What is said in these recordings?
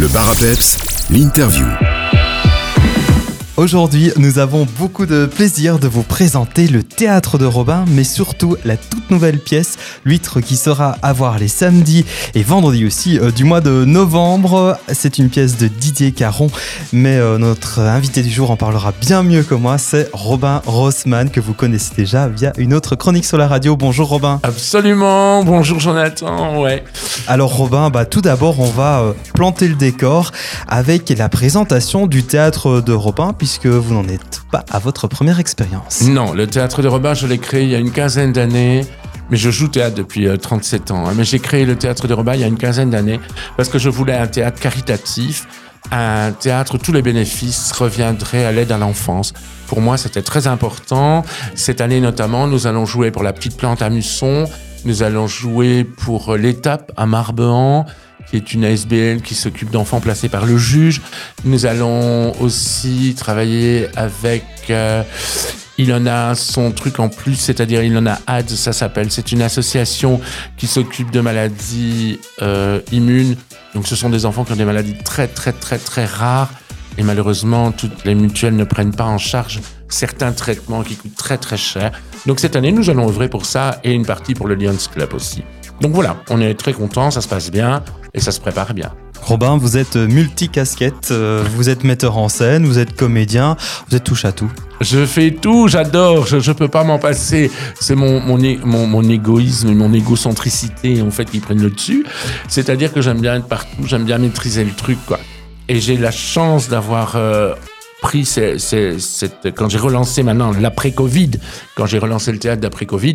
Le bar l'interview. Aujourd'hui, nous avons beaucoup de plaisir de vous présenter le théâtre de Robin, mais surtout la toute nouvelle pièce, L'huître, qui sera à voir les samedis et vendredis aussi euh, du mois de novembre. C'est une pièce de Didier Caron, mais euh, notre invité du jour en parlera bien mieux que moi. C'est Robin Rossmann, que vous connaissez déjà via une autre chronique sur la radio. Bonjour Robin. Absolument, bonjour Jonathan, ouais. Alors Robin, bah, tout d'abord, on va euh, planter le décor avec la présentation du théâtre de Robin, puisque vous n'en êtes pas à votre première expérience. Non, le théâtre de Robin, je l'ai créé il y a une quinzaine d'années. Mais je joue théâtre depuis 37 ans. hein. Mais j'ai créé le théâtre de Robin il y a une quinzaine d'années parce que je voulais un théâtre caritatif, un théâtre où tous les bénéfices reviendraient à l'aide à l'enfance. Pour moi, c'était très important. Cette année notamment, nous allons jouer pour la petite plante à Musson. Nous allons jouer pour l'étape à Marbehan qui est une ASBL qui s'occupe d'enfants placés par le juge. Nous allons aussi travailler avec... euh, il en a son truc en plus, c'est-à-dire il en a ADS, ça s'appelle. C'est une association qui s'occupe de maladies euh, immunes. Donc ce sont des enfants qui ont des maladies très très très très rares. Et malheureusement, toutes les mutuelles ne prennent pas en charge certains traitements qui coûtent très très cher. Donc cette année, nous allons œuvrer pour ça et une partie pour le Lions Club aussi. Donc voilà, on est très contents, ça se passe bien et ça se prépare bien. Robin, vous êtes multicasquette, euh, vous êtes metteur en scène, vous êtes comédien, vous êtes touche à tout. Je fais tout, j'adore, je, je peux pas m'en passer. C'est mon, mon, mon, mon égoïsme, mon égocentricité en fait qui prennent le dessus. C'est-à-dire que j'aime bien être partout, j'aime bien maîtriser le truc quoi. Et j'ai la chance d'avoir euh, pris ces- ces- cette quand j'ai relancé maintenant l'après-Covid, quand j'ai relancé le théâtre d'après-Covid.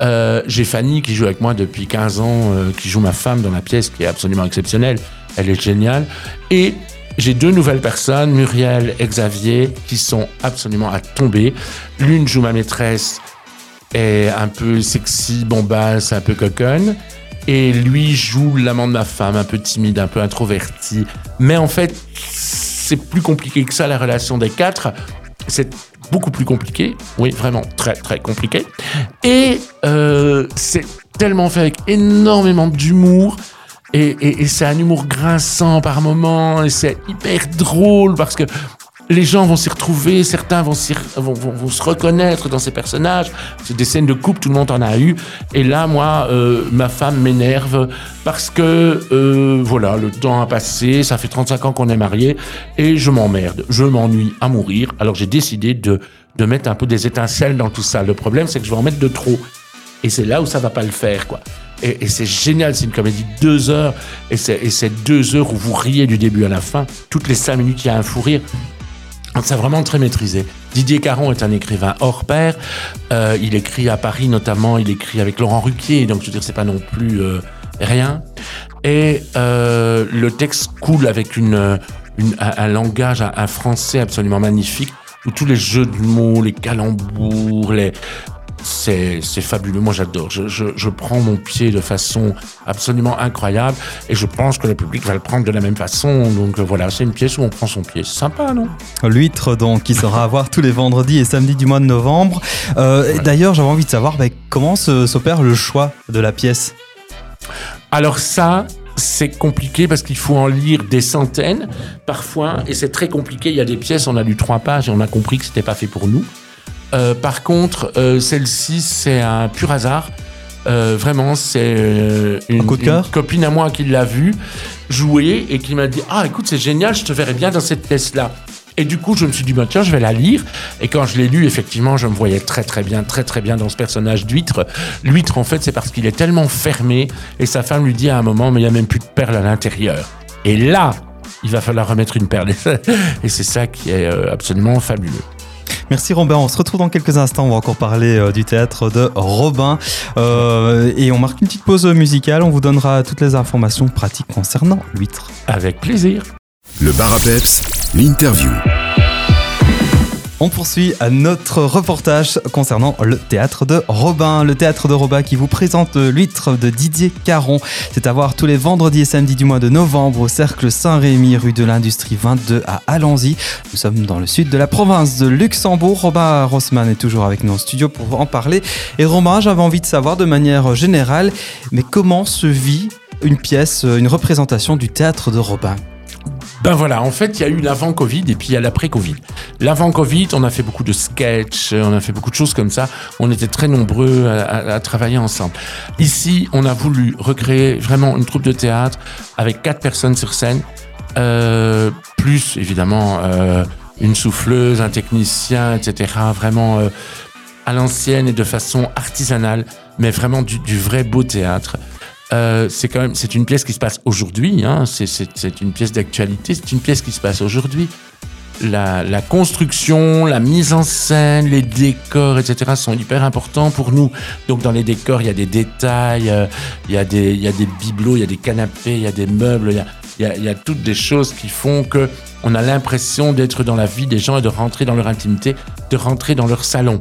Euh, j'ai Fanny qui joue avec moi depuis 15 ans, euh, qui joue ma femme dans la pièce, qui est absolument exceptionnelle. Elle est géniale. Et j'ai deux nouvelles personnes, Muriel et Xavier, qui sont absolument à tomber. L'une joue ma maîtresse, est un peu sexy, bombasse, un peu coconne. Et lui joue l'amant de ma femme, un peu timide, un peu introverti. Mais en fait, c'est plus compliqué que ça, la relation des quatre. C'est beaucoup plus compliqué. Oui, vraiment très, très compliqué. Et euh, c'est tellement fait avec énormément d'humour. Et, et- et c'est un humour grinçant par moments, et c'est hyper drôle parce que les gens vont s'y retrouver, certains vont, vont, vont- vont se reconnaître dans ces personnages. C'est des scènes de couple, tout le monde en a eu. Et là, moi, euh, ma femme m'énerve parce que, euh, voilà, le temps a passé, ça fait 35 ans qu'on est mariés, et je m'emmerde, je m'ennuie à mourir. Alors j'ai décidé de, de mettre un peu des étincelles dans tout ça. Le problème, c'est que je vais en mettre de trop. Et c'est là où ça va pas le faire, quoi. Et, et c'est génial, c'est une comédie de deux heures, et c'est deux heures où vous riez du début à la fin. Toutes les cinq minutes, il y a un fou rire. C'est vraiment très maîtrisé. Didier Caron est un écrivain hors pair. Euh, il écrit à Paris notamment, il écrit avec Laurent Ruquier, donc je veux dire, c'est pas non plus euh, rien. Et euh, le texte coule avec une, une- un, un langage, un, un français absolument magnifique, où tous les jeux de mots, les calembours, les, c'est fabuleux. Moi, j'adore. Je, je, je prends mon pied de façon absolument incroyable et je pense que le public va le prendre de la même façon. Donc euh, voilà, c'est une pièce où on prend son pied. C'est sympa, non? L'huître, donc, qui sera à voir tous les vendredis et samedis du mois de novembre. Euh, D'ailleurs, j'avais envie de savoir bah, comment s'opère le choix de la pièce? Alors ça, c'est compliqué parce qu'il faut en lire des centaines parfois et c'est très compliqué. Il y a des pièces, on a lu trois pages et on a compris que c'était pas fait pour nous. Euh, par contre, euh, celle-ci, c'est un pur hasard. Euh, vraiment, c'est euh, une, une copine à moi qui l'a vu jouer et qui m'a dit Ah, écoute, c'est génial, je te verrais bien dans cette pièce-là. Et du coup, je me suis dit, bah, tiens, je vais la lire. Et quand je l'ai lu, effectivement, je me voyais très, très bien, très, très bien dans ce personnage d'huître. L'huître, en fait, c'est parce qu'il est tellement fermé et sa femme lui dit à un moment, mais il n'y a même plus de perles à l'intérieur. Et là, il va falloir remettre une perle. Et c'est ça qui est euh, absolument fabuleux. Merci Robin, on se retrouve dans quelques instants, on va encore parler euh, du théâtre de Robin. Euh, et on marque une petite pause musicale, on vous donnera toutes les informations pratiques concernant l'huître. Avec plaisir. Le bar à peps, l'interview. On poursuit notre reportage concernant le théâtre de Robin. Le théâtre de Robin qui vous présente l'huître de Didier Caron. C'est à voir tous les vendredis et samedis du mois de novembre au Cercle Saint-Rémy, rue de l'Industrie 22 à Alanzy. Nous sommes dans le sud de la province de Luxembourg. Robin Rossmann est toujours avec nous en studio pour en parler. Et Robin, j'avais envie de savoir de manière générale, mais comment se vit une pièce, une représentation du théâtre de Robin? Ben voilà, en fait, il y a eu l'avant Covid et puis il y a l'après Covid. L'avant Covid, on a fait beaucoup de sketchs, on a fait beaucoup de choses comme ça. On était très nombreux à, travailler ensemble. Ici, on a voulu recréer vraiment une troupe de théâtre avec quatre personnes sur scène, euh, plus évidemment euh, une souffleuse, un technicien, etc. Vraiment euh, à l'ancienne et de façon artisanale, mais vraiment du, vrai beau théâtre. Euh, c'est quand même c'est une pièce qui se passe aujourd'hui. Hein, c'est une pièce d'actualité. C'est une pièce qui se passe aujourd'hui. La, la construction, la mise en scène, les décors, etc. sont hyper importants pour nous. Donc dans les décors, il y a des détails, euh, il y a des il y a des bibelots, il y a des canapés, il y a des meubles, il y a il y a, il y a toutes des choses qui font que on a l'impression d'être dans la vie des gens et de rentrer dans leur intimité, de rentrer dans leur salon.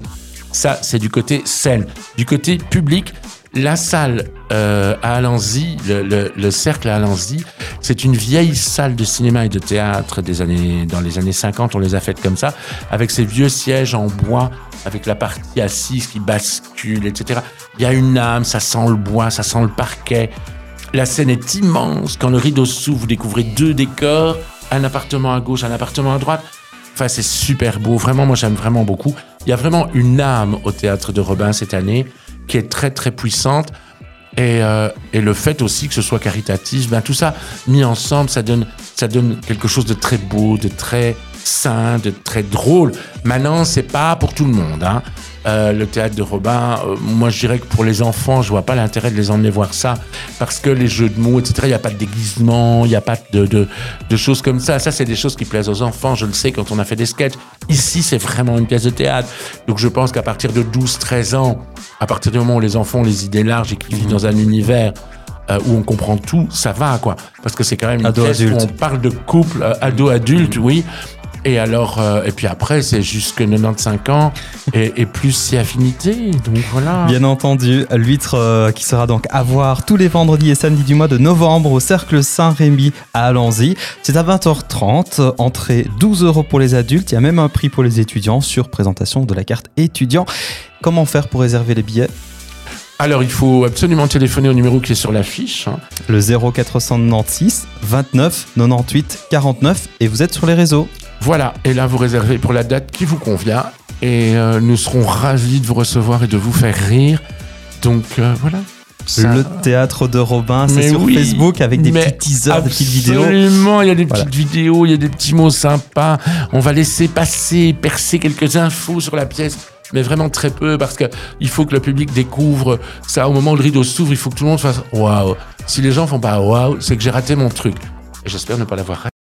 Ça, c'est du côté scène. Du côté public, la salle euh, à Alanzy, le, le- le cercle à Alanzy, c'est une vieille salle de cinéma et de théâtre des années, dans les années 50, on les a faites comme ça, avec ces vieux sièges en bois, avec la partie assise qui bascule, etc. Il y a une âme, ça sent le bois, ça sent le parquet. La scène est immense. Quand le rideau s'ouvre, vous découvrez deux décors, un appartement à gauche, un appartement à droite. Enfin, c'est super beau. Vraiment, moi, j'aime vraiment beaucoup. Il y a vraiment une âme au théâtre de Robin cette année qui est très, très puissante. Et, euh, et le fait aussi que ce soit caritatif, ben, tout ça mis ensemble, ça donne, ça donne quelque chose de très beau, de très sain, de très drôle. Maintenant, c'est pas pour tout le monde. Hein. Euh, le théâtre de Robin, euh, moi je dirais que pour les enfants, je vois pas l'intérêt de les emmener voir ça parce que les jeux de mots, etc. Il n'y a pas de déguisement, il n'y a pas de, de, de choses comme ça. Ça, c'est des choses qui plaisent aux enfants. Je le sais quand on a fait des sketchs. Ici, c'est vraiment une pièce de théâtre. Donc je pense qu'à partir de 12-13 ans, à partir du moment où les enfants ont les idées larges et qu'ils vivent dans un univers euh, où on comprend tout, ça va quoi. Parce que c'est quand même une Ado, pièce adulte. où on parle de couple, euh, ado-adulte, oui. Et alors, euh, et puis après, c'est jusque 95 ans et, et plus si affinité. Donc voilà. Bien entendu, l'huître euh, qui sera donc à voir tous les vendredis et samedis du mois de novembre au Cercle Saint-Rémy à Alanzy. C'est à 20h30, euh, entrée 12 euros pour les adultes, il y a même un prix pour les étudiants sur présentation de la carte étudiant. Comment faire pour réserver les billets? Alors, il faut absolument téléphoner au numéro qui est sur l'affiche. hein. Le 0496 29 98 49 et vous êtes sur les réseaux. Voilà, et là vous réservez pour la date qui vous convient et euh, nous serons ravis de vous recevoir et de vous faire rire. Donc euh, voilà. Ça- Le théâtre de Robin, c'est sur oui, Facebook avec des petits teasers, des petites vidéos. Absolument, il y a des Voilà. petites vidéos, il y a des petits mots sympas. On va laisser passer, percer quelques infos sur la pièce, mais vraiment très peu parce que il faut que le public découvre ça. Au moment où le rideau s'ouvre, il faut que tout le monde fasse waouh. Si les gens font pas waouh, c'est que j'ai raté mon truc. Et j'espère ne pas l'avoir raté.